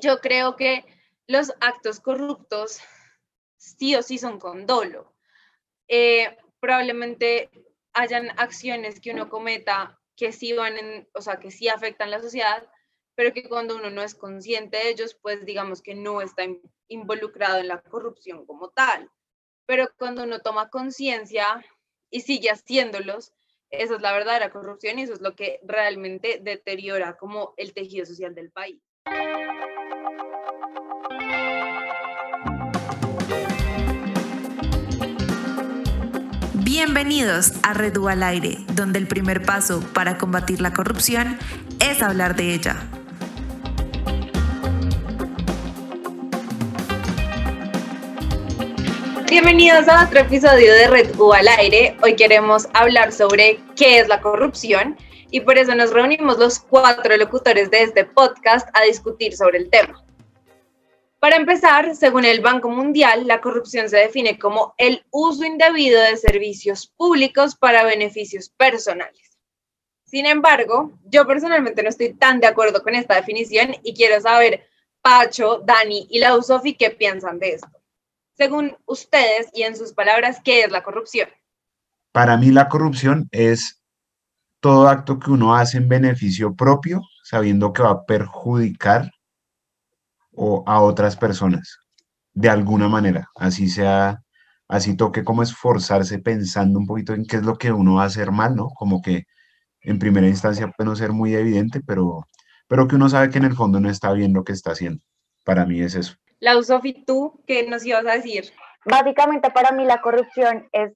Yo creo que los actos corruptos sí o sí son con dolo. Eh, probablemente hayan acciones que uno cometa que sí van en, o sea, que sí afectan la sociedad, pero que cuando uno no es consciente de ellos, pues digamos que no está involucrado en la corrupción como tal. Pero cuando uno toma conciencia y sigue haciéndolos, esa es la verdadera corrupción y eso es lo que realmente deteriora como el tejido social del país. Bienvenidos a Redu al Aire, donde el primer paso para combatir la corrupción es hablar de ella. Bienvenidos a otro episodio de Red U al aire. Hoy queremos hablar sobre qué es la corrupción y por eso nos reunimos los cuatro locutores de este podcast a discutir sobre el tema. Para empezar, según el Banco Mundial, la corrupción se define como el uso indebido de servicios públicos para beneficios personales. Sin embargo, yo personalmente no estoy tan de acuerdo con esta definición y quiero saber, Pacho, Dani y la Sofi, qué piensan de esto. Según ustedes y en sus palabras, ¿qué es la corrupción? Para mí la corrupción es todo acto que uno hace en beneficio propio, sabiendo que va a perjudicar o a otras personas, de alguna manera, así sea, así toque como esforzarse pensando un poquito en qué es lo que uno va a hacer mal, ¿no? Como que en primera instancia puede no ser muy evidente, pero, pero que uno sabe que en el fondo no está bien lo que está haciendo. Para mí es eso. La Sofi, ¿tú qué nos ibas a decir? Básicamente para mí la corrupción es,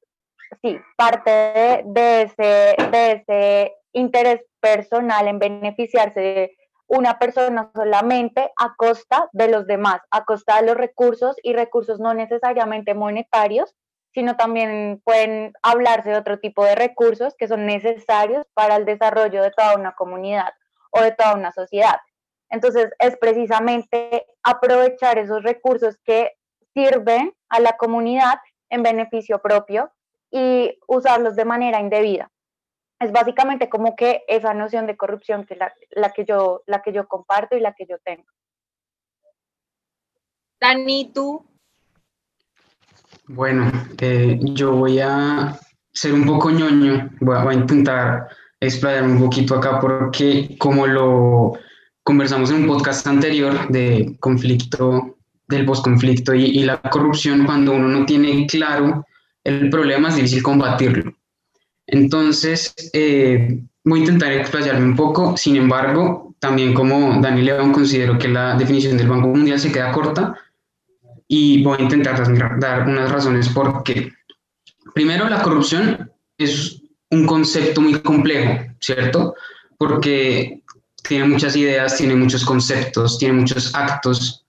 sí, parte de, de ese, de ese interés personal en beneficiarse de una persona solamente a costa de los demás, a costa de los recursos y recursos no necesariamente monetarios, sino también pueden hablarse de otro tipo de recursos que son necesarios para el desarrollo de toda una comunidad o de toda una sociedad. Entonces, es precisamente aprovechar esos recursos que sirven a la comunidad en beneficio propio y usarlos de manera indebida es básicamente como que esa noción de corrupción que la, la, que yo, la que yo comparto y la que yo tengo. Dani, ¿tú? Bueno, eh, yo voy a ser un poco ñoño, voy a, intentar explayarme un poquito acá porque como lo conversamos en un podcast anterior de conflicto, del posconflicto y, y la corrupción, cuando uno no tiene claro el problema es difícil combatirlo. Entonces, eh, voy a intentar explayarme un poco, sin embargo, también como Daniel León considero que la definición del Banco Mundial se queda corta y voy a intentar dar unas razones por qué. Primero, la corrupción es un concepto muy complejo, ¿cierto? Porque tiene muchas ideas, tiene muchos conceptos, tiene muchos actos.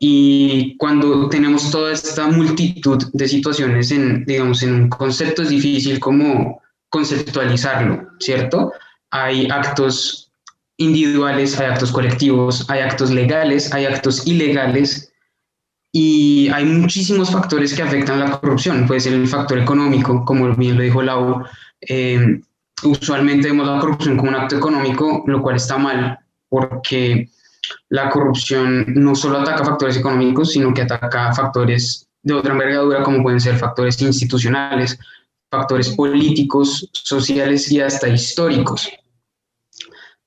Y cuando tenemos toda esta multitud de situaciones en, digamos, en un concepto es difícil como conceptualizarlo, ¿cierto? Hay actos individuales, hay actos colectivos, hay actos legales, hay actos ilegales y hay muchísimos factores que afectan la corrupción. Puede ser el factor económico, como bien lo dijo Lau. Eh, usualmente vemos la corrupción como un acto económico, lo cual está mal porque la corrupción no solo ataca factores económicos, sino que ataca factores de otra envergadura, como pueden ser factores institucionales, factores políticos, sociales y hasta históricos.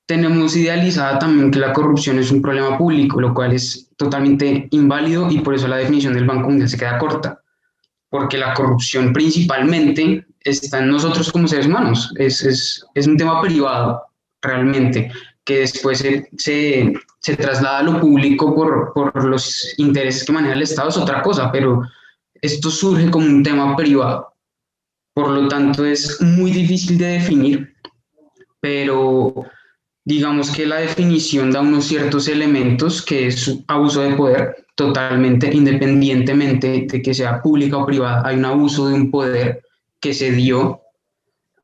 Tenemos idealizada también que la corrupción es un problema público, lo cual es totalmente inválido y por eso la definición del Banco Mundial se queda corta, porque la corrupción principalmente está en nosotros como seres humanos, es, es, es un tema privado realmente, que después se, se, se traslada a lo público por, por los intereses que maneja el Estado, es otra cosa, pero esto surge como un tema privado. Por lo tanto, es muy difícil de definir, pero digamos que la definición da unos ciertos elementos que es abuso de poder totalmente, independientemente de que sea pública o privada. Hay un abuso de un poder que se dio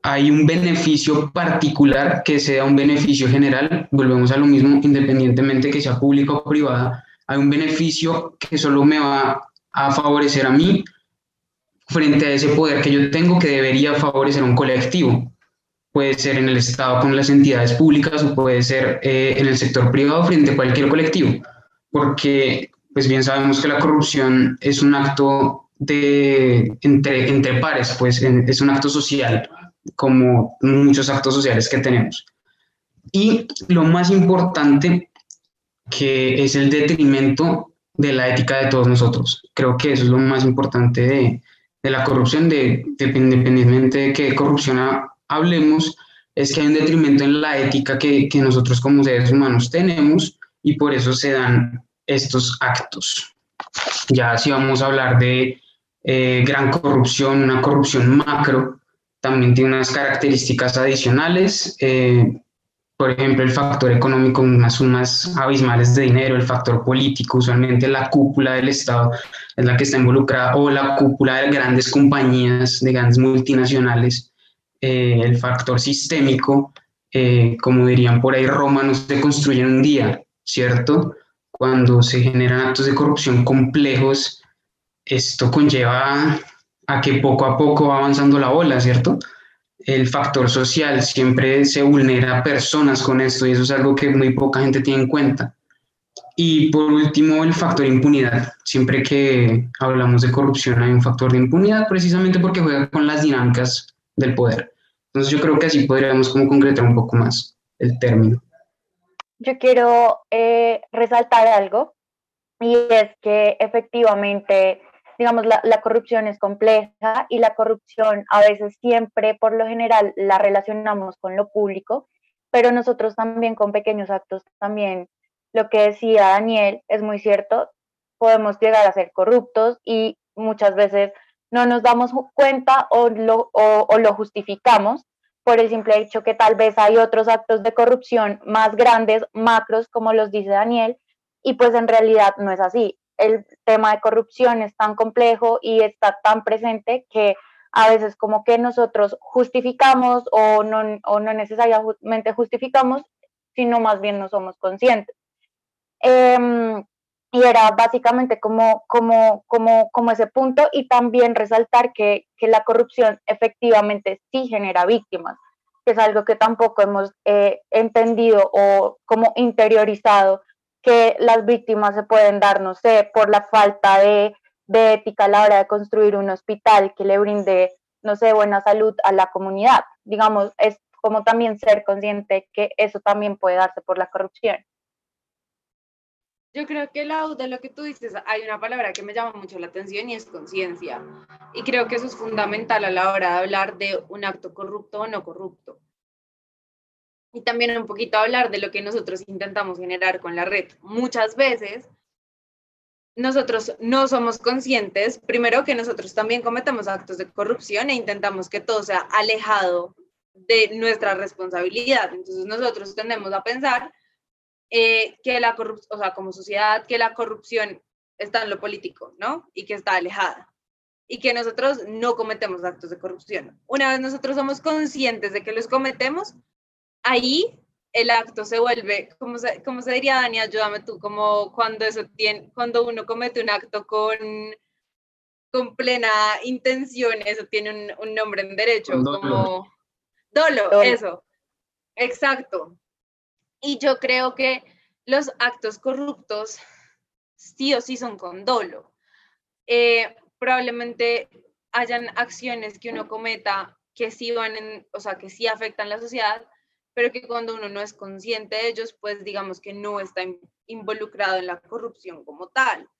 hay un beneficio particular que sea un beneficio general, volvemos a lo mismo, independientemente que sea público o privada, hay un beneficio que solo me va a favorecer a mí frente a ese poder que yo tengo que debería favorecer a un colectivo. Puede ser en el Estado con las entidades públicas o puede ser eh, en el sector privado frente a cualquier colectivo. porque pues bien sabemos que la corrupción es un acto de entre, entre pares, pues es un acto social, como muchos actos sociales que tenemos. Y lo más importante, que es el detrimento de la ética de todos nosotros. Creo que eso es lo más importante de, de la corrupción, de, independientemente de qué corrupción hablemos, es que hay un detrimento en la ética que, que nosotros como seres humanos tenemos y por eso se dan estos actos. Ya si vamos a hablar de eh, gran corrupción, una corrupción macro, también tiene unas características adicionales. Eh, por ejemplo, el factor económico, unas sumas abismales de dinero, el factor político, usualmente la cúpula del Estado es la que está involucrada, o la cúpula de grandes compañías, de grandes multinacionales, eh, el factor sistémico, eh, como dirían por ahí, Roma no se construye en un día, ¿cierto? Cuando se generan actos de corrupción complejos, esto conlleva a que poco a poco va avanzando la ola, ¿cierto? el factor social, siempre se vulnera a personas con esto y eso es algo que muy poca gente tiene en cuenta. Y por último, el factor impunidad. Siempre que hablamos de corrupción hay un factor de impunidad precisamente porque juega con las dinámicas del poder. Entonces yo creo que así podríamos como concretar un poco más el término. Yo quiero eh, resaltar algo y es que efectivamente digamos, la, la, corrupción es compleja y la corrupción a veces siempre, por lo general, la relacionamos con lo público, pero nosotros también con pequeños actos también, lo que decía Daniel es muy cierto, podemos llegar a ser corruptos y muchas veces no nos damos cuenta o lo, o, o lo justificamos por el simple hecho que tal vez hay otros actos de corrupción más grandes, macros, como los dice Daniel, y pues en realidad no es así el tema de corrupción es tan complejo y está tan presente que a veces como que nosotros justificamos o no, o no necesariamente justificamos, sino más bien no somos conscientes. Em, y era básicamente como, como, como, como ese punto y también resaltar que, que, la corrupción efectivamente sí genera víctimas, que es algo que tampoco hemos eh, entendido o como interiorizado que las víctimas se pueden dar, no sé, por la falta de, ética a la hora de construir un hospital que le brinde, no sé, buena salud a la comunidad. Digamos, es como también ser consciente que eso también puede darse por la corrupción. Yo creo que la, de lo que tú dices, hay una palabra que me llama mucho la atención y es conciencia. Y creo que eso es fundamental a la hora de hablar de un acto corrupto o no corrupto y también un poquito hablar de lo que nosotros intentamos generar con la red. Muchas veces nosotros no somos conscientes, primero que nosotros también cometemos actos de corrupción e intentamos que todo sea alejado de nuestra responsabilidad. Entonces nosotros tendemos a pensar eh, que la corrupción, o sea, como sociedad, que la corrupción está en lo político, ¿no? Y que está alejada. Y que nosotros no cometemos actos de corrupción. Una vez nosotros somos conscientes de que los cometemos, ahí el acto se vuelve, como se, como se diría, Dani, ayúdame tú, como cuando, eso tiene, cuando uno comete un acto con, con plena intención, eso tiene un, nombre en derecho, como dolo, eso, exacto. Y yo creo que los actos corruptos sí o sí son con dolo. Eh, probablemente hayan acciones que uno cometa que sí van en, o sea, que sí afectan la sociedad, pero que cuando uno no es consciente de ellos, pues digamos que no está involucrado en la corrupción como tal.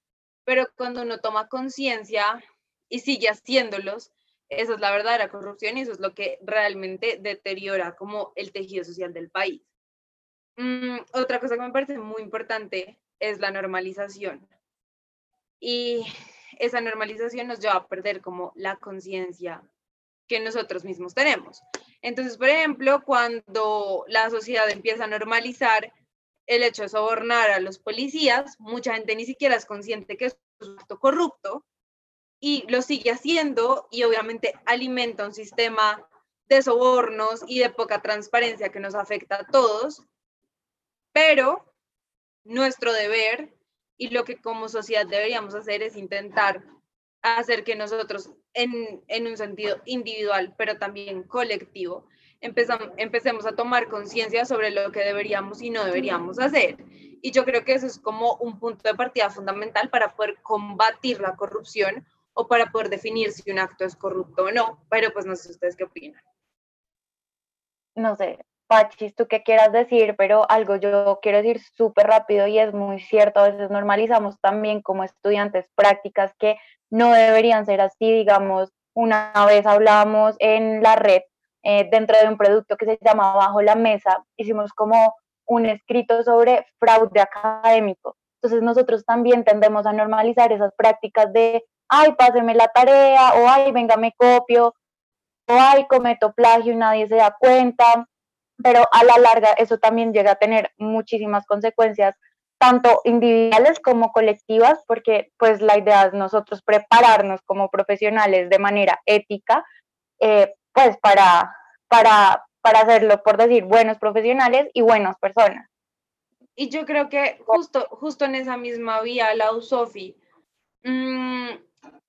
Pero cuando uno toma conciencia y sigue haciéndolos, esa es la verdadera corrupción y eso es lo que realmente deteriora como el tejido social del país. Mm, otra cosa que me parece muy importante es la normalización. Y esa normalización nos lleva a perder como la conciencia que nosotros mismos tenemos. Entonces, por ejemplo, cuando la sociedad empieza a normalizar el hecho de sobornar a los policías, mucha gente ni siquiera es consciente que es corrupto y lo sigue haciendo y obviamente alimenta un sistema de sobornos y de poca transparencia que nos afecta a todos, pero nuestro deber y lo que como sociedad deberíamos hacer es intentar hacer que nosotros en, en un sentido individual, pero también colectivo, empezamos, empecemos a tomar conciencia sobre lo que deberíamos y no deberíamos hacer. Y yo creo que eso es como un punto de partida fundamental para poder combatir la corrupción o para poder definir si un acto es corrupto o no. Pero pues no sé ustedes qué opinan. No sé, Pachis, tú qué quieras decir, pero algo yo quiero decir súper rápido y es muy cierto, a veces normalizamos también como estudiantes prácticas que no deberían ser así, digamos, una vez hablamos en la red eh, dentro de un producto que se llama Bajo la Mesa, hicimos como un escrito sobre fraude académico. Entonces nosotros también tendemos a normalizar esas prácticas de, ay, páseme la tarea, o ay, venga, me copio, o ay, cometo plagio y nadie se da cuenta pero a la larga eso también llega a tener muchísimas consecuencias, tanto individuales como colectivas, porque pues la idea es nosotros prepararnos como profesionales de manera ética, eh, pues para, para, para hacerlo, por decir, buenos profesionales y buenas personas. Y yo creo que justo, justo en esa misma vía, la USOFI, mmm,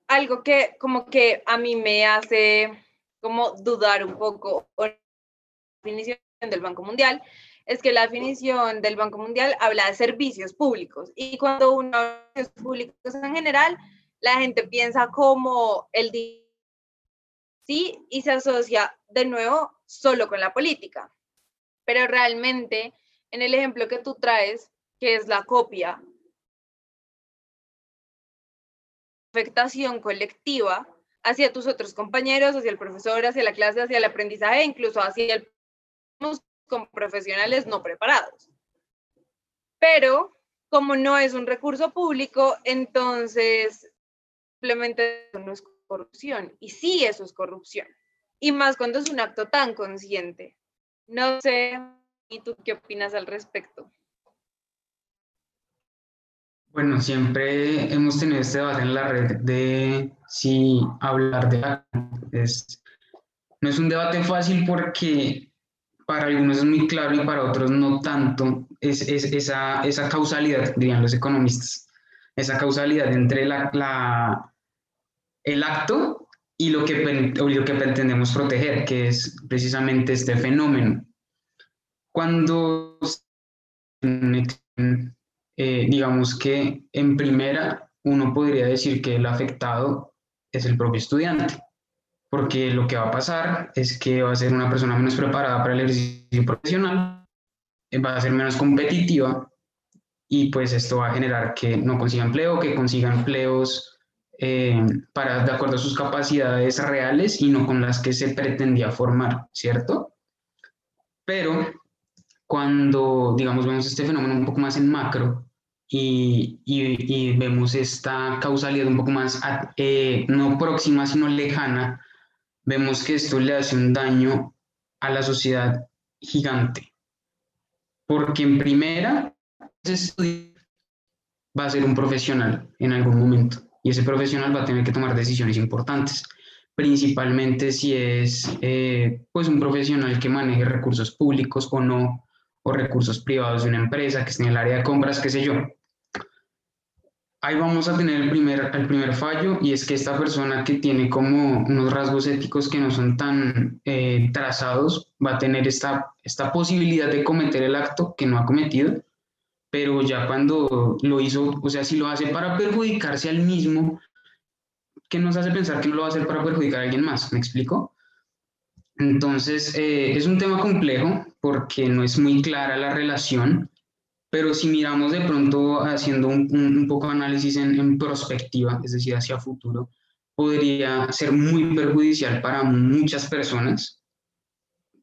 algo que como que a mí me hace como dudar un poco, definición del Banco Mundial es que la definición del Banco Mundial habla de servicios públicos y cuando uno habla de servicios públicos en general, la gente piensa como el sí y se asocia de nuevo solo con la política. Pero realmente, en el ejemplo que tú traes, que es la copia, afectación colectiva hacia tus otros compañeros, hacia el profesor, hacia la clase, hacia el aprendizaje, incluso hacia el con profesionales no preparados. Pero como no es un recurso público, entonces simplemente no es corrupción. Y sí, eso es corrupción. Y más cuando es un acto tan consciente. No sé, ¿y tú qué opinas al respecto? Bueno, siempre hemos tenido este debate en la red de si hablar de es, no es un debate fácil porque para algunos es muy claro y para otros no tanto, es, esa, causalidad, dirían los economistas, esa causalidad entre el acto y lo que, lo que pretendemos proteger, que es precisamente este fenómeno. Cuando, eh, digamos que en primera, uno podría decir que el afectado es el propio estudiante porque lo que va a pasar es que va a ser una persona menos preparada para el ejercicio profesional, eh, va a ser menos competitiva y pues esto va a generar que no consiga empleo, que consiga empleos eh, para, de acuerdo a sus capacidades reales y no con las que se pretendía formar, ¿cierto? Pero cuando, digamos, vemos este fenómeno un poco más en macro, y, y, vemos esta causalidad un poco más, eh, no próxima, sino lejana, vemos que esto le hace un daño a la sociedad gigante. Porque en primera, va a ser un profesional en algún momento y ese profesional va a tener que tomar decisiones importantes, principalmente si es eh, pues un profesional que maneje recursos públicos o no, o recursos privados de una empresa que esté en el área de compras, qué sé yo ahí vamos a tener el primer, el primer fallo y es que esta persona que tiene como unos rasgos éticos que no son tan eh, trazados va a tener esta, esta posibilidad de cometer el acto que no ha cometido, pero ya cuando lo hizo, o sea, si lo hace para perjudicarse al mismo, ¿qué nos hace pensar que no lo va a hacer para perjudicar a alguien más? ¿Me explico? Entonces, eh, es un tema complejo porque no es muy clara la relación pero si miramos de pronto haciendo un, un poco de análisis en, en, perspectiva, es decir, hacia futuro, podría ser muy perjudicial para muchas personas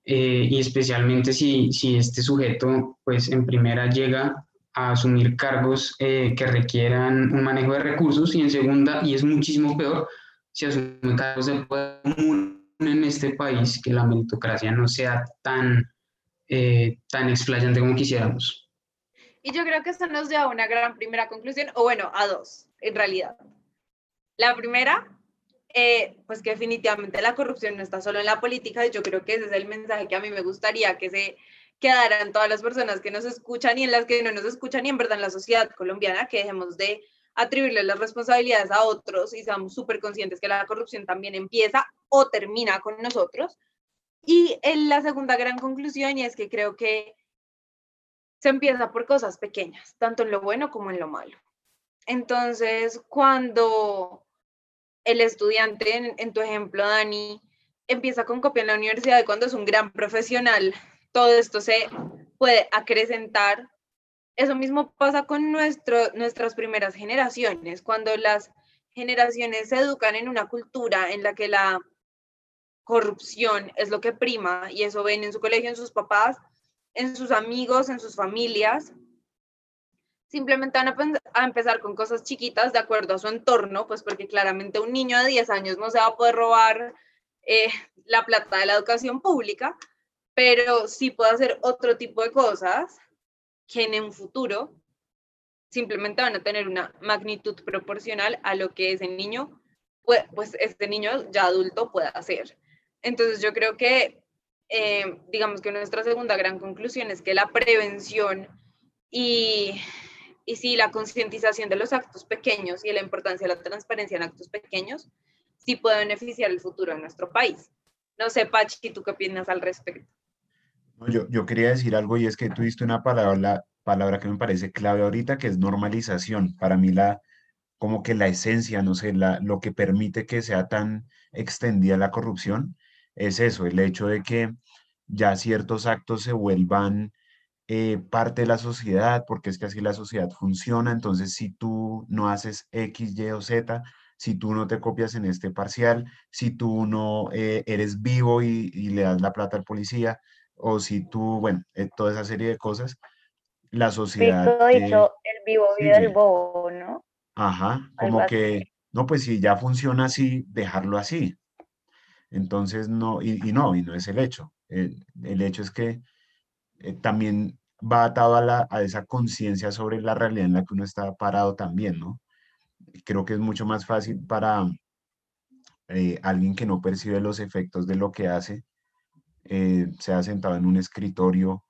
eh, y especialmente si, si este sujeto, pues en primera llega a asumir cargos eh, que requieran un manejo de recursos y en segunda, y es muchísimo peor, si asume cargos de poder en este país, que la meritocracia no sea tan, eh, tan explayante como quisiéramos. Y yo creo que esto nos lleva a una gran primera conclusión, o bueno, a dos, en realidad. La primera, eh, pues que definitivamente la corrupción no está solo en la política, y yo creo que ese es el mensaje que a mí me gustaría que se quedaran todas las personas que nos escuchan y en las que no nos escuchan y en verdad en la sociedad colombiana, que dejemos de atribuirle las responsabilidades a otros y seamos súper conscientes que la corrupción también empieza o termina con nosotros. Y en la segunda gran conclusión, y es que creo que se empieza por cosas pequeñas, tanto en lo bueno como en lo malo. Entonces, cuando el estudiante, en, tu ejemplo, Dani, empieza con copia en la universidad y cuando es un gran profesional, todo esto se puede acrecentar. Eso mismo pasa con nuestro, nuestras primeras generaciones, cuando las generaciones se educan en una cultura en la que la corrupción es lo que prima y eso ven en su colegio, en sus papás, en sus amigos, en sus familias, simplemente van a, empezar con cosas chiquitas de acuerdo a su entorno, pues porque claramente un niño de 10 años no se va a poder robar eh, la plata de la educación pública, pero sí puede hacer otro tipo de cosas que en un futuro simplemente van a tener una magnitud proporcional a lo que ese niño, pues, este niño ya adulto puede hacer. Entonces yo creo que, eh, digamos que nuestra segunda gran conclusión es que la prevención y y sí, la concientización de los actos pequeños y la importancia de la transparencia en actos pequeños sí puede beneficiar el futuro de nuestro país. No sé, Pachi, ¿tú qué opinas al respecto? yo, yo quería decir algo y es que tú diste una palabra, palabra que me parece clave ahorita, que es normalización. Para mí la, como que la esencia, no sé, la, lo que permite que sea tan extendida la corrupción es eso, el hecho de que ya ciertos actos se vuelvan eh, parte de la sociedad, porque es que así la sociedad funciona. Entonces, si tú no haces X, Y o Z, si tú no te copias en este parcial, si tú no eh, eres vivo y, le das la plata al policía, o si tú, bueno, eh, toda esa serie de cosas, la sociedad... Todo dicho, el vivo vive el bobo, ¿no? Ajá, como que, no, pues si ya funciona así, dejarlo así. Entonces, no, y, no, y no es el hecho. el hecho es que eh, también va atado a, la, a esa conciencia sobre la realidad en la que uno está parado también, ¿no? Creo que es mucho más fácil para eh, alguien que no percibe los efectos de lo que hace, eh, sea sentado en un escritorio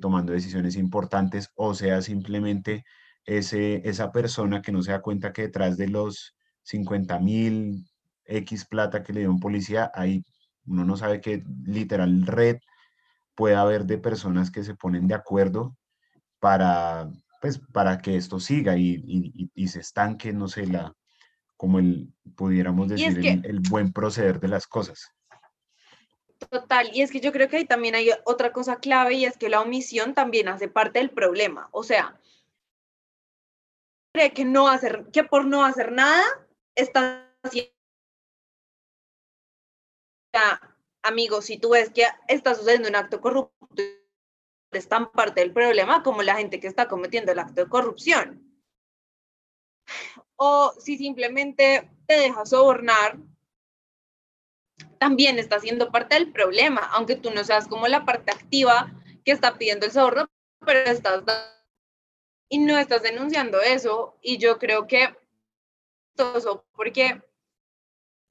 tomando decisiones importantes, o sea simplemente ese, esa persona que no se da cuenta que detrás de los 50 mil X plata que le dio un policía, ahí uno no sabe que literal red puede haber de personas que se ponen de acuerdo para, pues, para que esto siga y, y, se estanque, no sé, la, como el, pudiéramos decir, el, buen proceder de las cosas. Total, y es que yo creo que ahí también hay otra cosa clave y es que la omisión también hace parte del problema. O sea, cree que no hacer, que por no hacer nada está haciendo amigos, si tú ves que está sucediendo un acto corrupto, es tan parte del problema como la gente que está cometiendo el acto de corrupción. O si simplemente te dejas sobornar, también está siendo parte del problema, aunque tú no seas como la parte activa que está pidiendo el soborno, pero estás y no estás denunciando eso. Y yo creo que porque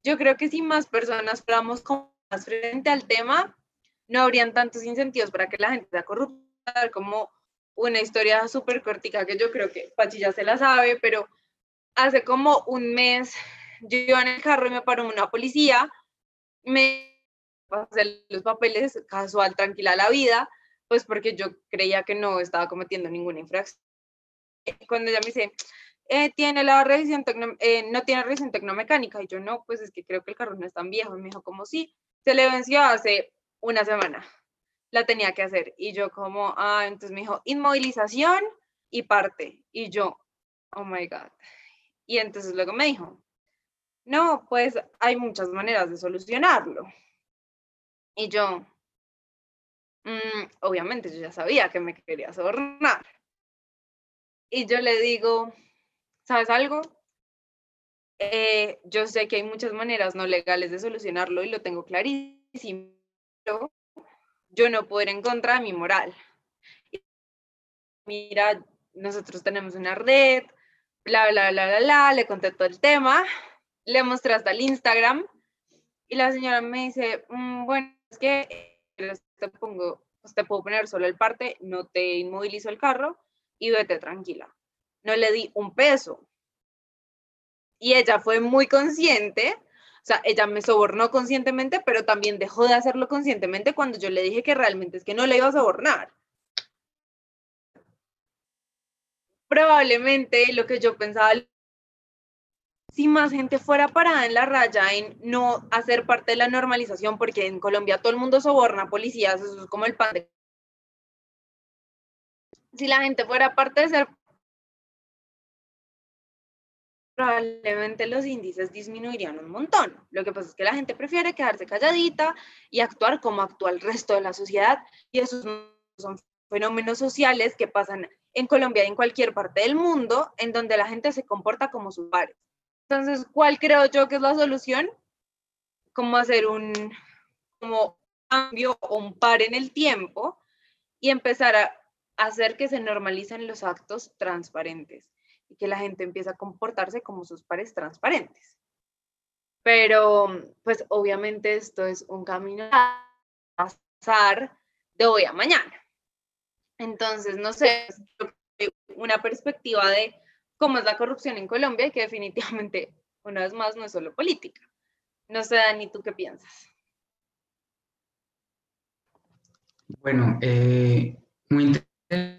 yo creo que si más personas fuéramos como frente al tema, no habrían tantos incentivos para que la gente sea corrupta, como una historia súper cortica que yo creo que Pachi ya se la sabe, pero hace como un mes yo iba en el carro y me paró una policía, me pasé los papeles, casual, tranquila la vida, pues porque yo creía que no estaba cometiendo ninguna infracción. Cuando ella me dice, eh, tiene la revisión eh, no tiene revisión tecnomecánica, y yo no, pues es que creo que el carro no es tan viejo, y me dijo, como sí, se le venció hace una semana. La tenía que hacer. Y yo como, ah, entonces me dijo, inmovilización y parte. Y yo, oh my God. Y entonces luego me dijo, no, pues hay muchas maneras de solucionarlo. Y yo, mm, obviamente yo ya sabía que me quería sobornar. Y yo le digo, ¿sabes algo? Eh, yo sé que hay muchas maneras no legales de solucionarlo y lo tengo clarísimo. Yo no puedo ir en contra de mi moral. Mira, nosotros tenemos una red, bla, bla, bla, bla, bla, le conté todo el tema, le mostré hasta el Instagram y la señora me dice, mm, bueno, es que te pongo, pues, te puedo poner solo el parte, no te inmovilizo el carro y vete tranquila. No le di un peso, y ella fue muy consciente, o sea, ella me sobornó conscientemente, pero también dejó de hacerlo conscientemente cuando yo le dije que realmente es que no le iba a sobornar. probablemente lo que yo pensaba, si más gente fuera parada en la raya en no hacer parte de la normalización, porque en Colombia todo el mundo soborna policías, eso es como el pan de... Si la gente fuera parte de ser probablemente los índices disminuirían un montón. Lo que pasa es que la gente prefiere quedarse calladita y actuar como actúa el resto de la sociedad y esos son fenómenos sociales que pasan en Colombia y en cualquier parte del mundo en donde la gente se comporta como sus pares. Entonces, ¿cuál creo yo que es la solución? Como hacer un cambio o un par en el tiempo y empezar a hacer que se normalicen los actos transparentes y que la gente empiece a comportarse como sus pares transparentes. Pero, pues obviamente esto es un camino a pasar de hoy a mañana. Entonces, no sé, una perspectiva de cómo es la corrupción en Colombia y que definitivamente, una vez más, no es solo política. No sé, Dani, ¿tú qué piensas? Bueno, eh, muy interesante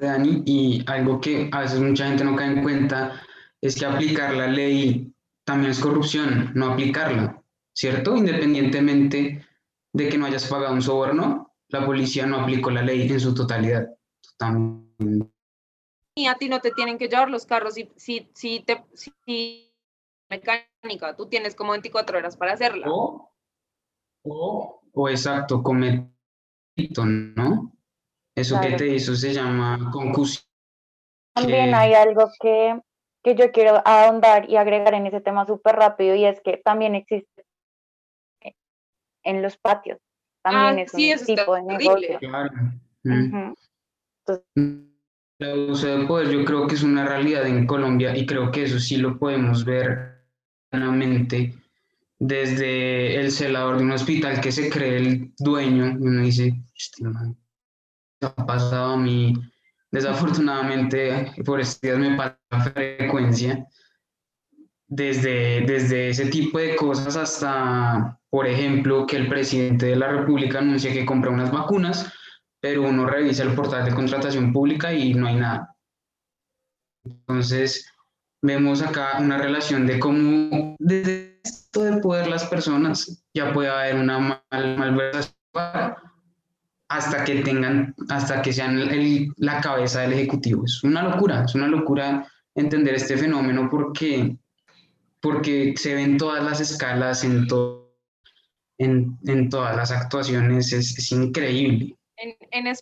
Dani, y algo que a veces mucha gente no cae en cuenta es que aplicar la ley también es corrupción, no aplicarla, ¿cierto? Independientemente de que no hayas pagado un soborno, la policía no aplicó la ley en su totalidad. Y a ti no te tienen que llevar los carros si, si, si, te, si mecánica, tú tienes como 24 horas para hacerla. O, o, o exacto, cometo, ¿no? Eso que te hizo se llama concusión. También hay algo que, que yo quiero ahondar y agregar en ese tema súper rápido y es que también existe en los patios. También ah, es un tipo de negocio. Claro. Mm. El uso de poder yo creo que es una realidad en Colombia y creo que eso sí lo podemos ver claramente desde el celador de un hospital que se cree el dueño y uno dice, este ha pasado a mí, desafortunadamente, por días me pasa frecuencia, desde, desde ese tipo de cosas hasta, por ejemplo, que el presidente de la República anuncia que compra unas vacunas, pero uno revisa el portal de contratación pública y no hay nada. Entonces, vemos acá una relación de cómo desde esto de poder las personas ya puede haber una mal, malversación hasta que tengan, hasta que sean la cabeza del Ejecutivo. Es una locura, es una locura entender este fenómeno porque, porque se ven todas las escalas, en, en, en todas las actuaciones, es, increíble. En, en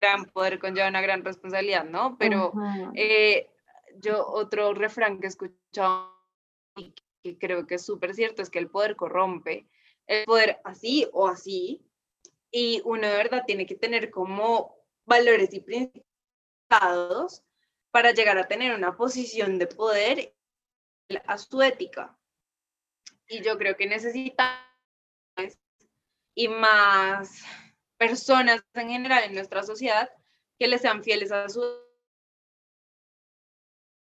gran poder conlleva una gran responsabilidad, ¿no? Pero eh, yo otro refrán que he escuchado y que creo que es súper cierto es que el poder corrompe. El poder así o así y uno de verdad tiene que tener como valores y principios para llegar a tener una posición de poder a su ética. Y yo creo que necesitamos y más personas en general en nuestra sociedad que le sean fieles a su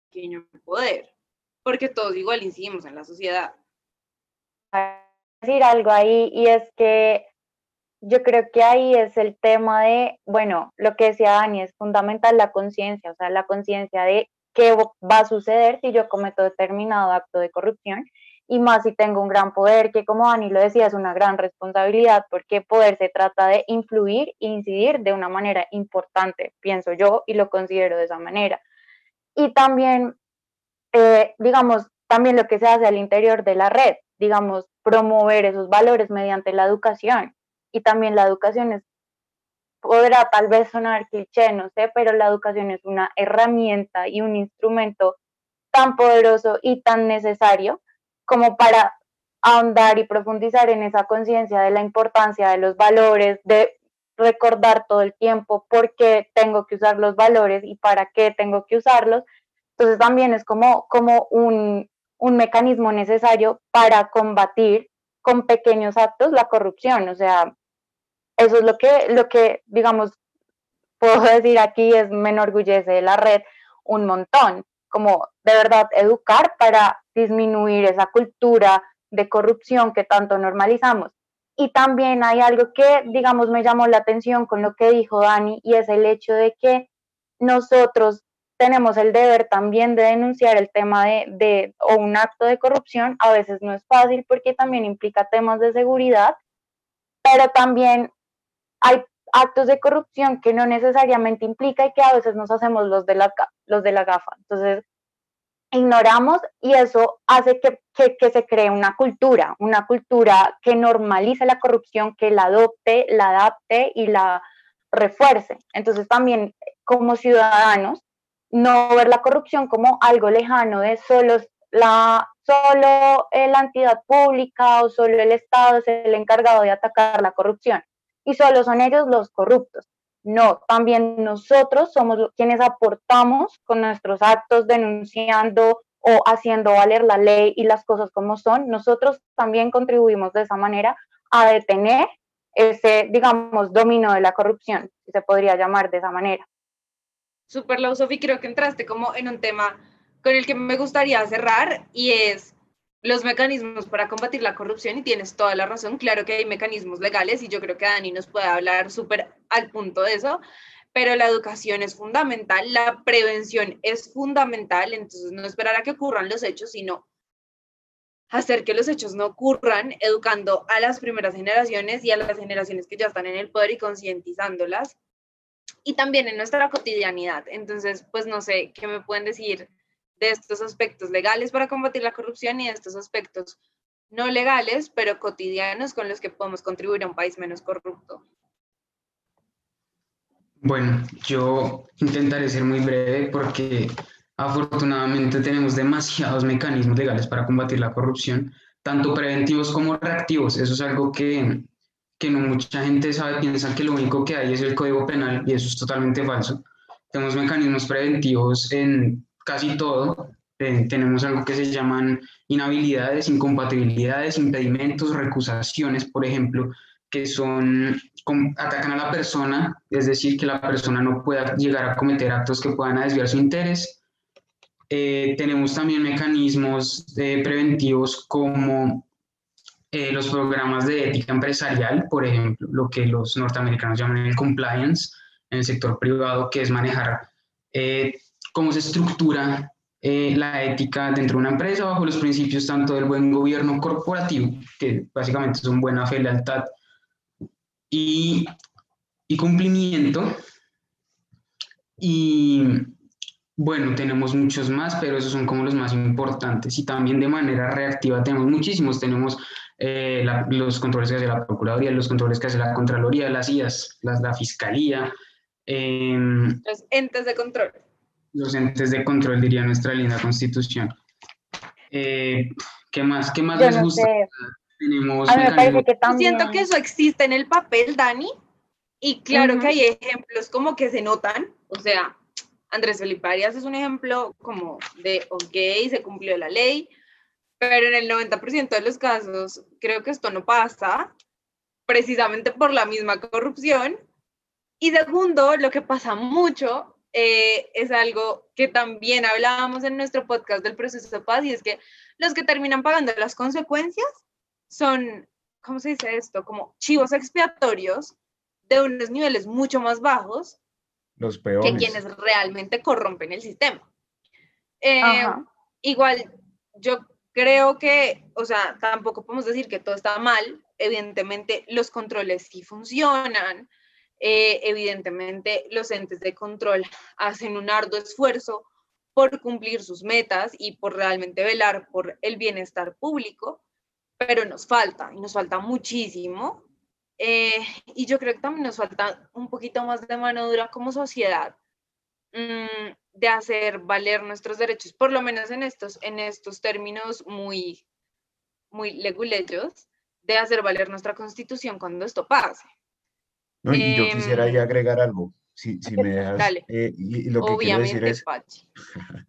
pequeño poder, porque todos igual incidimos en la sociedad. Decir algo ahí y es que yo creo que ahí es el tema de, bueno, lo que decía Dani, es fundamental la conciencia, o sea, la conciencia de qué va a suceder si yo cometo determinado acto de corrupción y más si tengo un gran poder, que como Dani lo decía, es una gran responsabilidad, porque poder se trata de influir e incidir de una manera importante, pienso yo, y lo considero de esa manera. Y también, eh, digamos, también lo que se hace al interior de la red, digamos, promover esos valores mediante la educación y también la educación es, podrá tal vez sonar cliché, no sé, pero la educación es una herramienta y un instrumento tan poderoso y tan necesario como para ahondar y profundizar en esa conciencia de la importancia de los valores, de recordar todo el tiempo por qué tengo que usar los valores y para qué tengo que usarlos. Entonces también es como, como un, un mecanismo necesario para combatir con pequeños actos la corrupción. O sea, eso es lo que, lo que, digamos, puedo decir aquí es me enorgullece de la red un montón, como de verdad educar para disminuir esa cultura de corrupción que tanto normalizamos. Y también hay algo que, digamos, me llamó la atención con lo que dijo Dani y es el hecho de que nosotros tenemos el deber también de denunciar el tema de, de, o un acto de corrupción. A veces no es fácil porque también implica temas de seguridad, pero también hay actos de corrupción que no necesariamente implica y que a veces nos hacemos los de la, los de la gafa. Entonces, ignoramos y eso hace que, que, se cree una cultura, una cultura que normalice la corrupción, que la adopte, la adapte y la refuerce. Entonces también como ciudadanos, no ver la corrupción como algo lejano de solo la, solo la entidad pública o solo el Estado es el encargado de atacar la corrupción y solo son ellos los corruptos. No, también nosotros somos quienes aportamos con nuestros actos denunciando o haciendo valer la ley y las cosas como son. Nosotros también contribuimos de esa manera a detener ese, digamos, dominio de la corrupción, se podría llamar de esa manera. Super, Lau, Sofi, creo que entraste como en un tema con el que me gustaría cerrar y es los mecanismos para combatir la corrupción y tienes toda la razón. Claro que hay mecanismos legales y yo creo que Dani nos puede hablar súper al punto de eso, pero la educación es fundamental, la prevención es fundamental, entonces no esperar a que ocurran los hechos, sino hacer que los hechos no ocurran, educando a las primeras generaciones y a las generaciones que ya están en el poder y concientizándolas. Y también en nuestra cotidianidad. Entonces, pues no sé, ¿qué me pueden decir de estos aspectos legales para combatir la corrupción y de estos aspectos no legales, pero cotidianos con los que podemos contribuir a un país menos corrupto. Bueno, yo intentaré ser muy breve porque afortunadamente tenemos demasiados mecanismos legales para combatir la corrupción, tanto preventivos como reactivos. Eso es algo que, que no mucha gente sabe, piensa que lo único que hay es el Código Penal y eso es totalmente falso. Tenemos mecanismos preventivos en casi todo. Eh, tenemos algo que se llaman inhabilidades, incompatibilidades, impedimentos, recusaciones, por ejemplo, que son, atacan a la persona, es decir, que la persona no pueda llegar a cometer actos que puedan desviar su interés. Eh, tenemos también mecanismos de preventivos como eh, los programas de ética empresarial, por ejemplo, lo que los norteamericanos llaman el compliance en el sector privado, que es manejar eh, cómo se estructura eh, la ética dentro de una empresa bajo los principios tanto del buen gobierno corporativo, que básicamente son buena fe, lealtad y, cumplimiento. Y bueno, tenemos muchos más, pero esos son como los más importantes. Y también de manera reactiva tenemos muchísimos. Tenemos eh, los controles que hace la Procuraduría, los controles que hace la Contraloría, las IAS, las, la Fiscalía. Eh, los entes de control los entes de control, diría nuestra linda constitución. Eh, ¿Qué más? ¿Qué más les gusta? Tenemos que Siento que eso existe en el papel, Dani, y claro que hay ejemplos como que se notan, o sea, Andrés Felipe Arias es un ejemplo como de, ok, se cumplió la ley, pero en el 90% de los casos creo que esto no pasa, precisamente por la misma corrupción. Y segundo, lo que pasa mucho eh, es algo que también hablábamos en nuestro podcast del proceso de paz y es que los que terminan pagando las consecuencias son, ¿cómo se dice esto? Como chivos expiatorios de unos niveles mucho más bajos los que quienes realmente corrompen el sistema. Eh, igual, yo creo que, o sea, tampoco podemos decir que todo está mal. Evidentemente, los controles sí funcionan, eh, evidentemente, los entes de control hacen un arduo esfuerzo por cumplir sus metas y por realmente velar por el bienestar público, pero nos falta, y nos falta muchísimo. Eh, y yo creo que también nos falta un poquito más de mano dura como sociedad mm, de hacer valer nuestros derechos, por lo menos en estos, en estos términos muy, muy leguleyos, de hacer valer nuestra constitución cuando esto pase. No, y yo quisiera ahí em, agregar algo, si, si me dejas. Dale. Eh, y, lo que quiero decir es.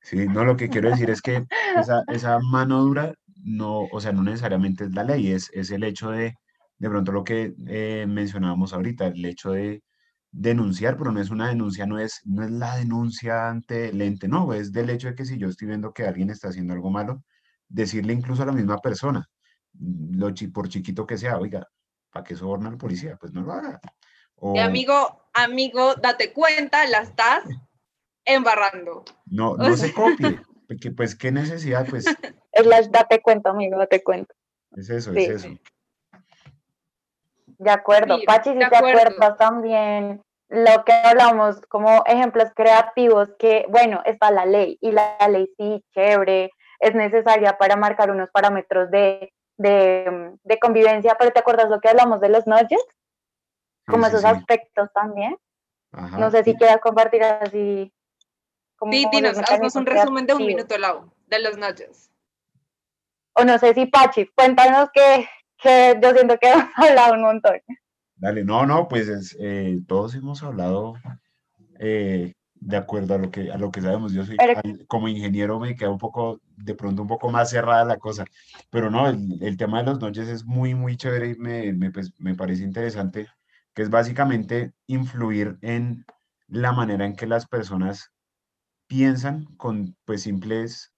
sí, no, lo que quiero decir es que esa, esa, mano dura, no, o sea, no necesariamente es la ley, es, es el hecho de, de pronto lo que eh, mencionábamos ahorita, el hecho de denunciar, pero no es una denuncia, no es, no es la denuncia ante el ente, no, es del hecho de que si yo estoy viendo que alguien está haciendo algo malo, decirle incluso a la misma persona, lo, por chiquito que sea, oiga, ¿Para qué soborna al policía? Pues no lo haga. O, Y amigo, amigo, date cuenta, la estás embarrando. no, o no sea- se copie, porque pues qué necesidad, pues Slash, date cuenta, amigo, date cuenta. es eso, Sí. es eso. De acuerdo. Sí, Pachi, si te acuerdo. acuerdas también lo que hablamos como ejemplos creativos, que bueno, está la ley y la ley sí, chévere, es necesaria para marcar unos parámetros de, de, de convivencia, pero ¿te acuerdas lo que hablamos de los nudges? Como sí, esos sí. aspectos también. Ajá. No sé si quieras compartir así. como Sí, dinos, haznos un resumen de un minuto, Lau, de los noches. O no sé si Pachi, cuéntanos que, que yo siento que hemos hablado un montón. Dale, no, no, pues es, eh, todos hemos hablado eh, de acuerdo a lo que, a lo que sabemos. Yo soy, como ingeniero me queda un poco, de pronto un poco más cerrada la cosa, pero no, el, el tema de los noches es muy, muy chévere y me, me, pues, me parece interesante, que es básicamente influir en la manera en que las personas piensan con pues simples,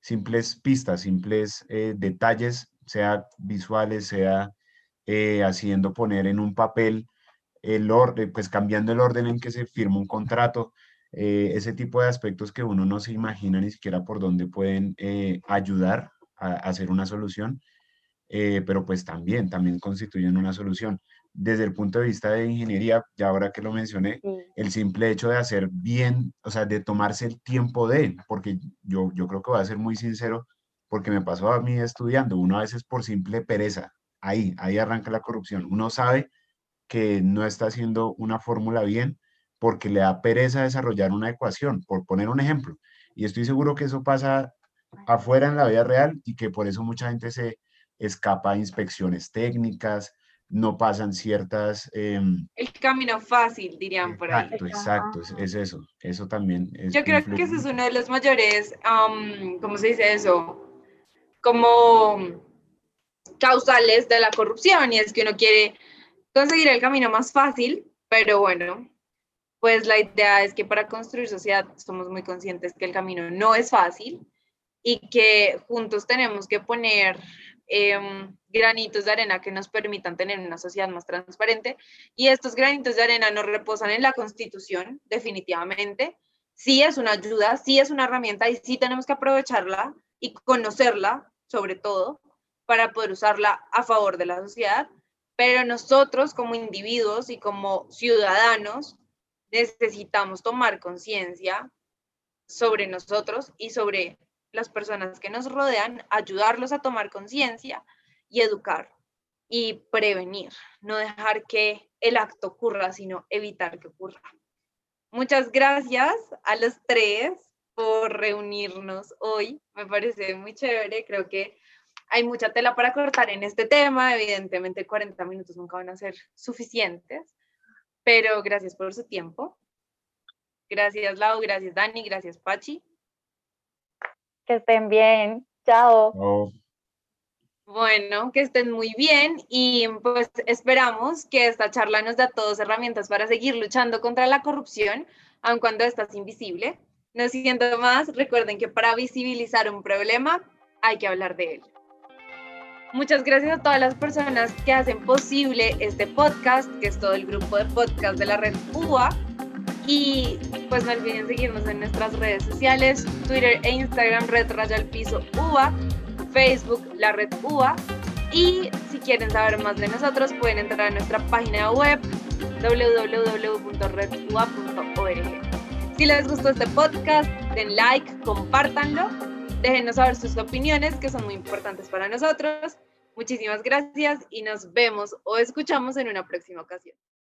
simples pistas, simples eh, detalles, sea visuales, sea eh, haciendo poner en un papel el orden, pues cambiando el orden en que se firma un contrato, eh, ese tipo de aspectos que uno no se imagina ni siquiera por dónde pueden eh, ayudar a, a hacer una solución, eh, pero pues también, también constituyen una solución. Desde el punto de vista de ingeniería, ya ahora que lo mencioné, Sí. el simple hecho de hacer bien, o sea, de tomarse el tiempo de, porque yo, yo creo que voy a ser muy sincero, porque me pasó a mí estudiando, uno a veces por simple pereza, ahí, ahí arranca la corrupción. Uno sabe que no está haciendo una fórmula bien porque le da pereza desarrollar una ecuación, por poner un ejemplo. Y estoy seguro que eso pasa afuera en la vida real y que por eso mucha gente se escapa a inspecciones técnicas, no pasan ciertas... em, El camino fácil, dirían por ahí. Exacto, exacto, es, es eso, eso también es Yo creo influye que ese es uno de los mayores, am, ¿cómo se dice eso? Como causales de la corrupción y es que uno quiere conseguir el camino más fácil, pero bueno, pues la idea es que para construir sociedad somos muy conscientes que el camino no es fácil y que juntos tenemos que poner em, granitos de arena que nos permitan tener una sociedad más transparente y estos granitos de arena no reposan en la constitución, definitivamente, sí es una ayuda, sí es una herramienta y sí tenemos que aprovecharla y conocerla, sobre todo, para poder usarla a favor de la sociedad. Pero nosotros como individuos y como ciudadanos necesitamos tomar conciencia sobre nosotros y sobre las personas que nos rodean, ayudarlos a tomar conciencia y educar y prevenir, no dejar que el acto ocurra, sino evitar que ocurra. Muchas gracias a los tres por reunirnos hoy. Me parece muy chévere. Creo que hay mucha tela para cortar en este tema. Evidentemente 40 minutos nunca van a ser suficientes, pero gracias por su tiempo. Gracias Lau, gracias Dani, gracias Pachi. Que estén bien. Chao. No, Bueno, que estén muy bien y pues esperamos que esta charla nos dé a todos herramientas para seguir luchando contra la corrupción, aun cuando esta es invisible. No siendo más, recuerden que para visibilizar un problema hay que hablar de él. Muchas gracias a todas las personas que hacen posible este podcast, que es todo el grupo de podcast de la red UA. Y pues no olviden seguirnos en nuestras redes sociales, Twitter e Instagram, Red Raya al Piso UA, Facebook, la red UA. Y si quieren saber más de nosotros, pueden entrar a nuestra página web www.redua.org. Si les gustó este podcast, den like, compártanlo, déjenos saber sus opiniones que son muy importantes para nosotros. Muchísimas gracias y nos vemos o escuchamos en una próxima ocasión.